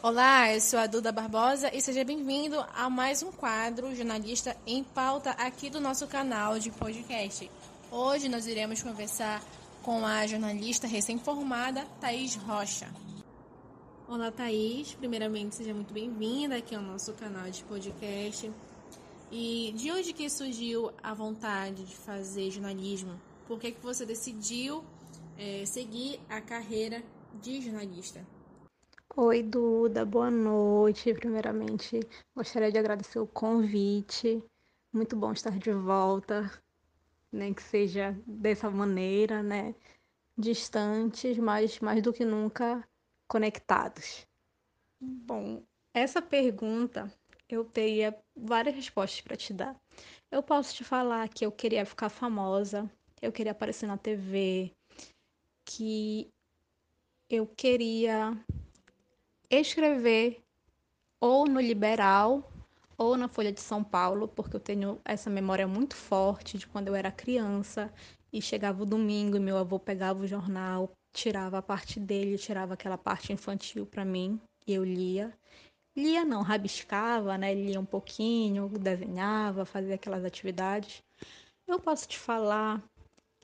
Olá, eu sou a Duda Barbosa e seja bem-vindo a mais um quadro Jornalista em Pauta aqui do nosso canal de podcast. Hoje nós iremos conversar com a jornalista recém-formada Thaís Rocha. Olá, Thaís. Primeiramente, seja muito bem-vinda aqui ao nosso canal de podcast. E de onde que surgiu a vontade de fazer jornalismo? Por que, que você decidiu é, seguir a carreira de jornalista? Oi, Duda, boa noite. Primeiramente, gostaria de agradecer o convite. Muito bom estar de volta, nem que seja dessa maneira, né? Distantes, mas mais do que nunca conectados. Bom, essa pergunta eu teria várias respostas para te dar. Eu posso te falar que eu queria ficar famosa, eu queria aparecer na TV, que eu queria escrever ou no Liberal ou na Folha de São Paulo, porque eu tenho essa memória muito forte de quando eu era criança e chegava o domingo e meu avô pegava o jornal, tirava a parte dele, tirava aquela parte infantil para mim e eu lia. Lia não, rabiscava, né? Lia um pouquinho, desenhava, fazia aquelas atividades. Eu posso te falar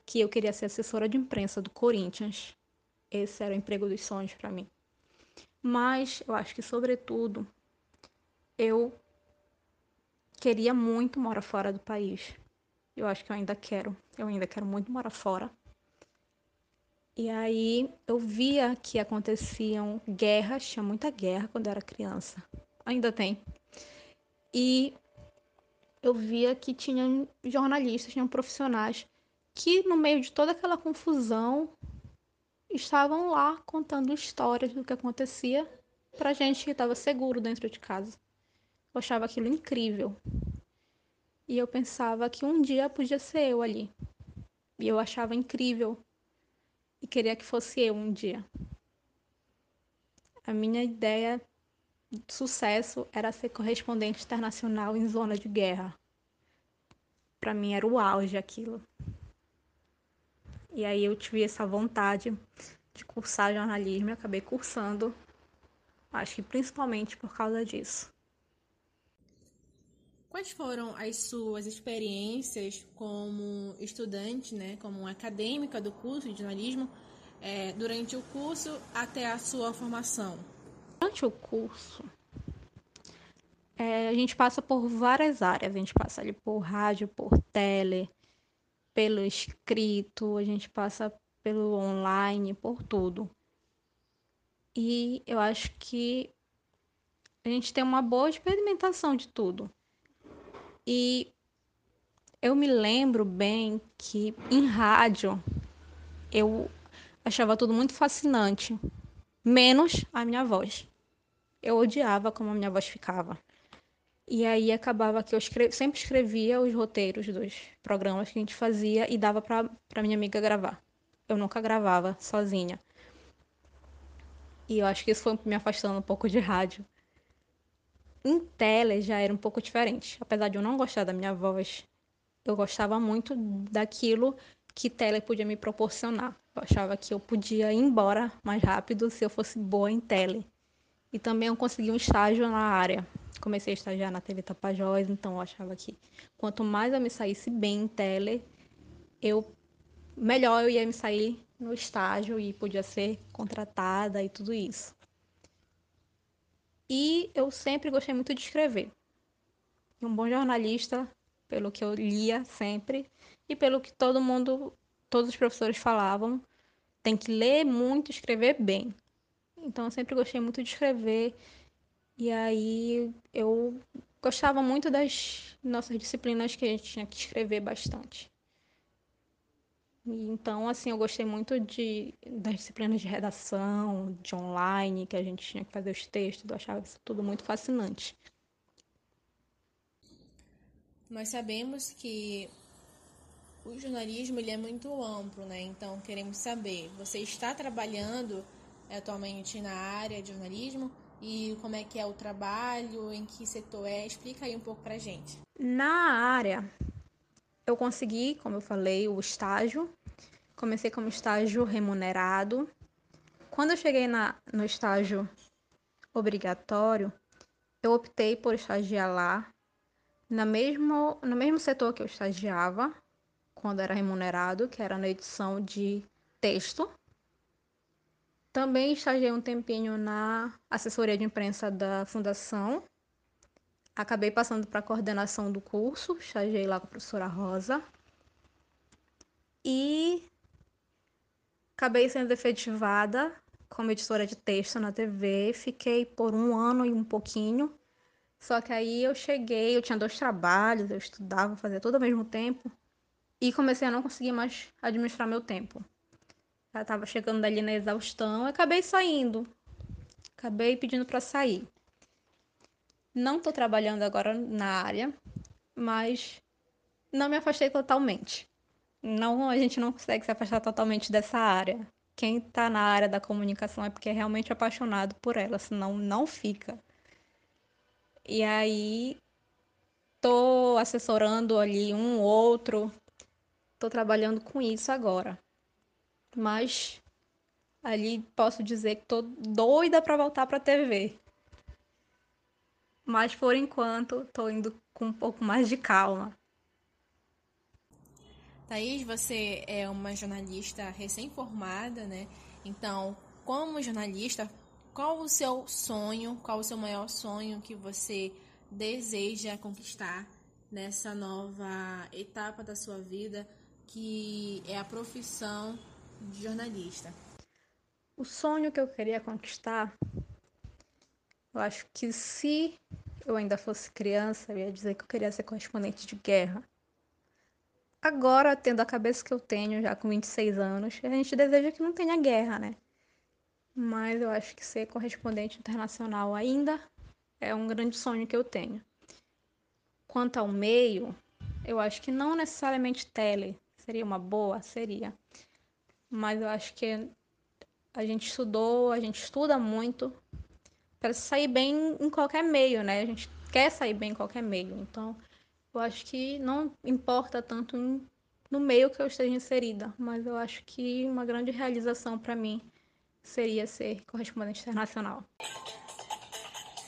que eu queria ser assessora de imprensa do Corinthians. Esse era o emprego dos sonhos para mim. Mas eu acho que, sobretudo, eu queria muito morar fora do país. Eu acho que eu ainda quero. Eu ainda quero muito morar fora. E aí eu via que aconteciam guerras, tinha muita guerra quando eu era criança. Ainda tem. E eu via que tinham jornalistas, tinham profissionais que no meio de toda aquela confusão estavam lá contando histórias do que acontecia pra gente que estava seguro dentro de casa. Eu achava aquilo incrível. E eu pensava que um dia podia ser eu ali. E eu achava incrível. E queria que fosse eu um dia. A minha ideia de sucesso era ser correspondente internacional em zona de guerra. Para mim era o auge aquilo. E aí eu tive essa vontade de cursar jornalismo e acabei cursando, acho que principalmente por causa disso. Quais foram as suas experiências como estudante, né, como acadêmica do curso de jornalismo, é, durante o curso até a sua formação? Durante o curso, é, a gente passa por várias áreas. A gente passa ali por rádio, por tele, pelo escrito, a gente passa pelo online, por tudo. E eu acho que a gente tem uma boa experimentação de tudo. E eu me lembro bem que em rádio eu achava tudo muito fascinante, menos a minha voz. Eu odiava como a minha voz ficava. E aí acabava que eu sempre escrevia os roteiros dos programas que a gente fazia e dava para minha amiga gravar. Eu nunca gravava sozinha. E eu acho que isso foi me afastando um pouco de rádio. Em tele já era um pouco diferente. Apesar de eu não gostar da minha voz, eu gostava muito daquilo que tele podia me proporcionar. Eu achava que eu podia ir embora mais rápido se eu fosse boa em tele. E também eu consegui um estágio na área comecei a estagiar na TV Tapajós, então eu achava que quanto mais eu me saísse bem em tele, eu melhor eu ia me sair no estágio e podia ser contratada e tudo isso. E eu sempre gostei muito de escrever. Um bom jornalista, pelo que eu lia sempre e pelo que todo mundo, todos os professores falavam, tem que ler muito, escrever bem. Então eu sempre gostei muito de escrever e aí eu gostava muito das nossas disciplinas que a gente tinha que escrever bastante. Então, assim, eu gostei muito de, das disciplinas de redação, de online, que a gente tinha que fazer os textos, eu achava isso tudo muito fascinante. Nós sabemos que o jornalismo ele é muito amplo, né? Então, queremos saber, você está trabalhando atualmente na área de jornalismo? E como é que é o trabalho, em que setor é. Explica aí um pouco pra gente. Na área, eu consegui, como eu falei, o estágio. Comecei como estágio remunerado. Quando eu cheguei na, no estágio obrigatório, eu optei por estagiar lá, na mesmo, no mesmo setor que eu estagiava, quando era remunerado, que era na edição de texto. Também estagiei um tempinho na assessoria de imprensa da fundação. Acabei passando para a coordenação do curso, estagiei lá com a professora Rosa. E acabei sendo efetivada como editora de texto na TV. Fiquei por um ano e um pouquinho. Só que aí eu cheguei, eu tinha dois trabalhos, eu estudava, fazia tudo ao mesmo tempo. E comecei a não conseguir mais administrar meu tempo. Já estava chegando ali na exaustão, acabei saindo. Acabei pedindo para sair. Não estou trabalhando agora na área, mas não me afastei totalmente. Não, a gente não consegue se afastar totalmente dessa área. Quem está na área da comunicação é porque é realmente apaixonado por ela, senão não fica. E aí tô assessorando ali um outro, tô trabalhando com isso agora. Mas ali posso dizer que tô doida para voltar para TV. Mas por enquanto tô indo com um pouco mais de calma. Thaís, você é uma jornalista recém-formada, né? Então, como jornalista, qual o seu sonho, qual o seu maior sonho que você deseja conquistar nessa nova etapa da sua vida, que é a profissão de jornalista? O sonho que eu queria conquistar, eu acho que se eu ainda fosse criança, eu ia dizer que eu queria ser correspondente de guerra agora, tendo a cabeça que eu tenho, já com 26 anos, a gente deseja que não tenha guerra, né? Mas eu acho que ser correspondente internacional ainda é um grande sonho que eu tenho. Quanto ao meio, eu acho que não necessariamente tele seria uma boa, seria. Mas eu acho que a gente estudou, a gente estuda muito para sair bem em qualquer meio, né? A gente quer sair bem em qualquer meio. Então, eu acho que não importa tanto no meio que eu esteja inserida, mas eu acho que uma grande realização para mim seria ser correspondente internacional.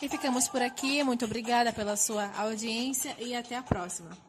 E ficamos por aqui. Muito obrigada pela sua audiência e até a próxima.